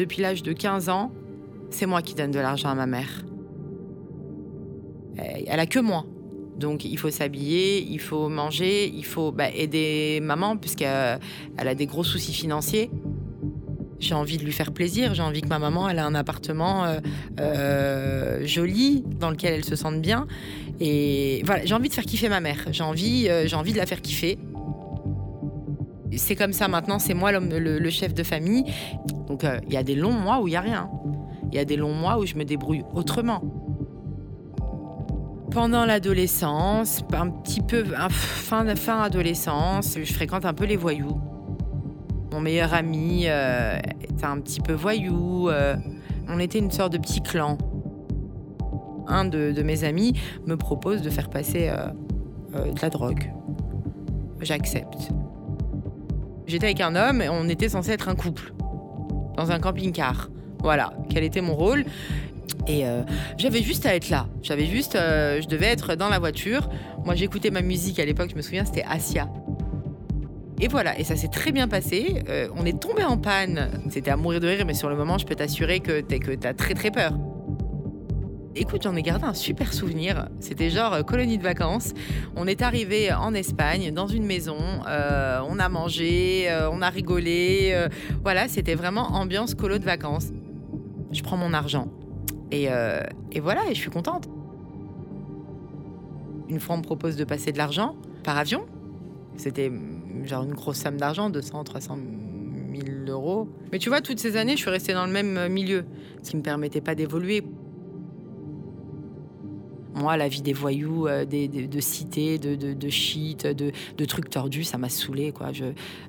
depuis l'âge de 15 ans, c'est moi qui donne de l'argent à ma mère. Elle a que moi. Donc il faut s'habiller, il faut manger, il faut bah, aider maman puisqu'elle a des gros soucis financiers. J'ai envie de lui faire plaisir, j'ai envie que ma maman elle a un appartement euh, euh, joli dans lequel elle se sente bien. Et voilà, j'ai envie de faire kiffer ma mère, j'ai envie, euh, j'ai envie de la faire kiffer. C'est comme ça maintenant, c'est moi le, le, chef de famille. Donc il y a des longs mois où il n'y a rien. Il y a des longs mois où je me débrouille autrement. Pendant l'adolescence, un petit peu fin, fin adolescence, je fréquente un peu les voyous. Mon meilleur ami euh, était un petit peu voyou. Euh, on était une sorte de petit clan. Un de, mes amis me propose de faire passer euh, de la drogue. J'accepte. J'étais avec un homme et on était censé être un couple dans un camping-car. Voilà, quel était mon rôle et euh, j'avais juste à être là. J'avais juste, euh, je devais être dans la voiture. Moi, j'écoutais ma musique à l'époque. Je me souviens, c'était Asia. Et voilà, et ça s'est très bien passé. Euh, on est tombé en panne. C'était à mourir de rire, mais sur le moment, je peux t'assurer que tu as très très peur. Écoute, j'en ai gardé un super souvenir. C'était genre colonie de vacances. On est arrivé en Espagne, dans une maison. on a mangé, on a rigolé. voilà, c'était vraiment ambiance colo de vacances. Je prends mon argent. Euh, et, voilà, et je suis contente. Une fois, on me propose de passer de l'argent par avion. C'était mm, genre une grosse somme d'argent, 200, 300 000 euros. Mais tu vois, toutes ces années, je suis restée dans le même euh, milieu, ce qui ne me permettait pas d'évoluer. Moi, la vie des voyous, euh, de cité, de, de, de shit, de, trucs tordus, ça m'a saoulé. Quoi. Je,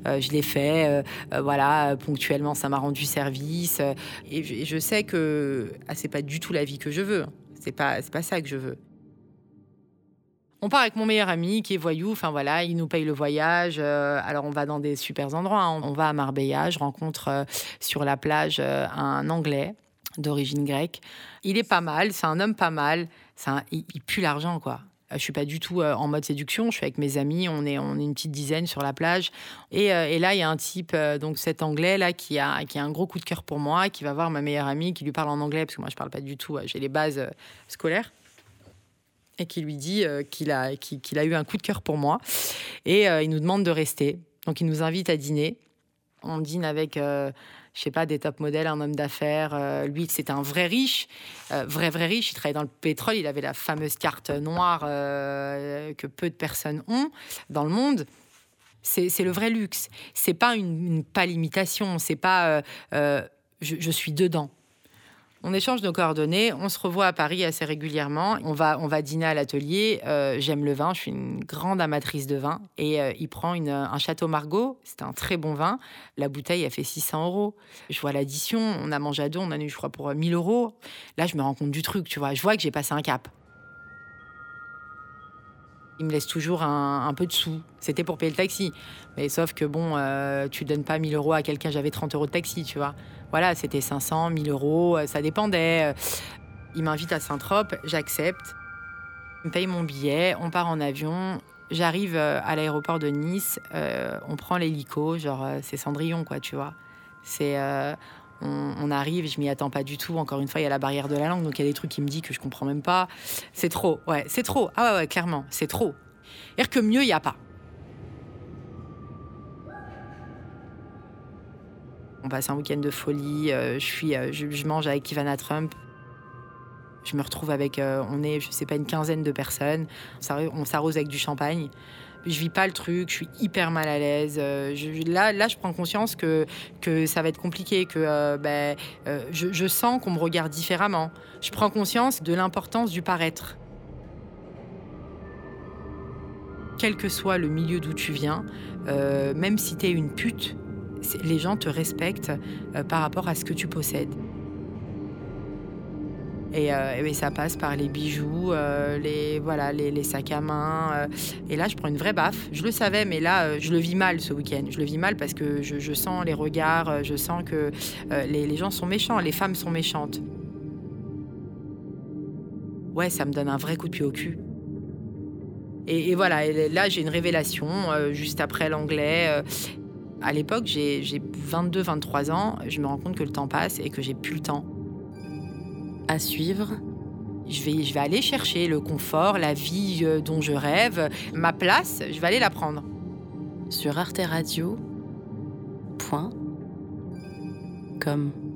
euh, je l'ai fait, euh, voilà, ponctuellement, ça m'a rendu service. et, je, sais que ah, c'est pas du tout la vie que je veux. C'est pas, c'est pas ça que je veux. On part avec mon meilleur ami qui est voyou. Enfin voilà, il nous paye le voyage. alors on va dans des super endroits. Hein. On va à Marbella. Je rencontre sur la plage un Anglais d'origine grecque. Il est pas mal. C'est un homme pas mal il, pue l'argent, quoi. Euh, je suis pas du tout euh, en mode séduction. Je suis avec mes amis. On est, on est une petite dizaine sur la plage. Et, euh, là, il y a un type, donc cet anglais là, qui a, qui a un gros coup de cœur pour moi, qui va voir ma meilleure amie, qui lui parle en anglais parce que moi, je parle pas du tout. J'ai les bases scolaires et qui lui dit qu'il a, qu'il a eu un coup de cœur pour moi. Et il nous demande de rester. Donc, il nous invite à dîner. On dîne avec je sais pas, des top modèles, un homme d'affaires. Euh, lui, c'était un vrai riche, euh, vrai, vrai riche. Il travaillait dans le pétrole. Il avait la fameuse carte noire euh, que peu de personnes ont dans le monde. C'est le vrai luxe. C'est pas une, une pâle imitation. C'est pas je, suis dedans. On échange nos coordonnées, on se revoit à Paris assez régulièrement. On va, on va dîner à l'atelier. Euh, j'aime le vin, je suis une grande amatrice de vin. Et euh, il prend un Château Margaux, c'est un très bon vin. La bouteille a fait 600 euros. Je vois l'addition, on a mangé à deux, on a eu, je crois, pour 1000 euros. Là, je me rends compte du truc, tu vois. Je vois que j'ai passé un cap. Il me laisse toujours un, peu de sous. C'était pour payer le taxi. Mais sauf que bon, euh, tu donnes pas 1000 euros à quelqu'un, j'avais 30 euros de taxi, tu vois. Voilà, c'était 500, 1000 euros, euh, ça dépendait. Il m'invite à Saint-Trope, j'accepte. Il me paye mon billet, on part en avion. J'arrive euh, à l'aéroport de Nice, euh, on prend l'hélico, genre c'est Cendrillon, quoi, tu vois. C'est. On, arrive, je m'y attends pas du tout. Encore une fois, il y a la barrière de la langue, donc il y a des trucs qui me disent que je comprends même pas. C'est trop, ouais, c'est trop. Ah ouais, ouais, clairement, c'est trop. cest que mieux, il n'y a pas. On passe un week-end de folie. Euh, je, suis, euh, je, mange avec Ivana Trump. Je me retrouve avec, euh, on est, je sais pas, une quinzaine de personnes. On s'arrose avec du champagne. Je vis pas le truc, je suis hyper mal à l'aise. là, là, je prends conscience que, que ça va être compliqué, que ben, je, je sens qu'on me regarde différemment. Je prends conscience de l'importance du paraître. Quel que soit le milieu d'où tu viens, même si tu es une pute, les gens te respectent euh, par rapport à ce que tu possèdes. Et, euh, ça passe par les bijoux, euh, les, voilà, les, sacs à main. et là, je prends une vraie baffe. Je le savais, mais là, je le vis mal ce week-end. Je le vis mal parce que je, sens les regards, je sens que les, gens sont méchants, les femmes sont méchantes. Ouais, ça me donne un vrai coup de pied au cul. Et, voilà, là, j'ai une révélation juste après l'anglais. À l'époque, j'ai 22-23 ans, je me rends compte que le temps passe et que j'ai plus le temps. À suivre. Je vais, je vais aller chercher le confort, la vie euh, dont je rêve, ma place, je vais aller la prendre. Sur arteradio.com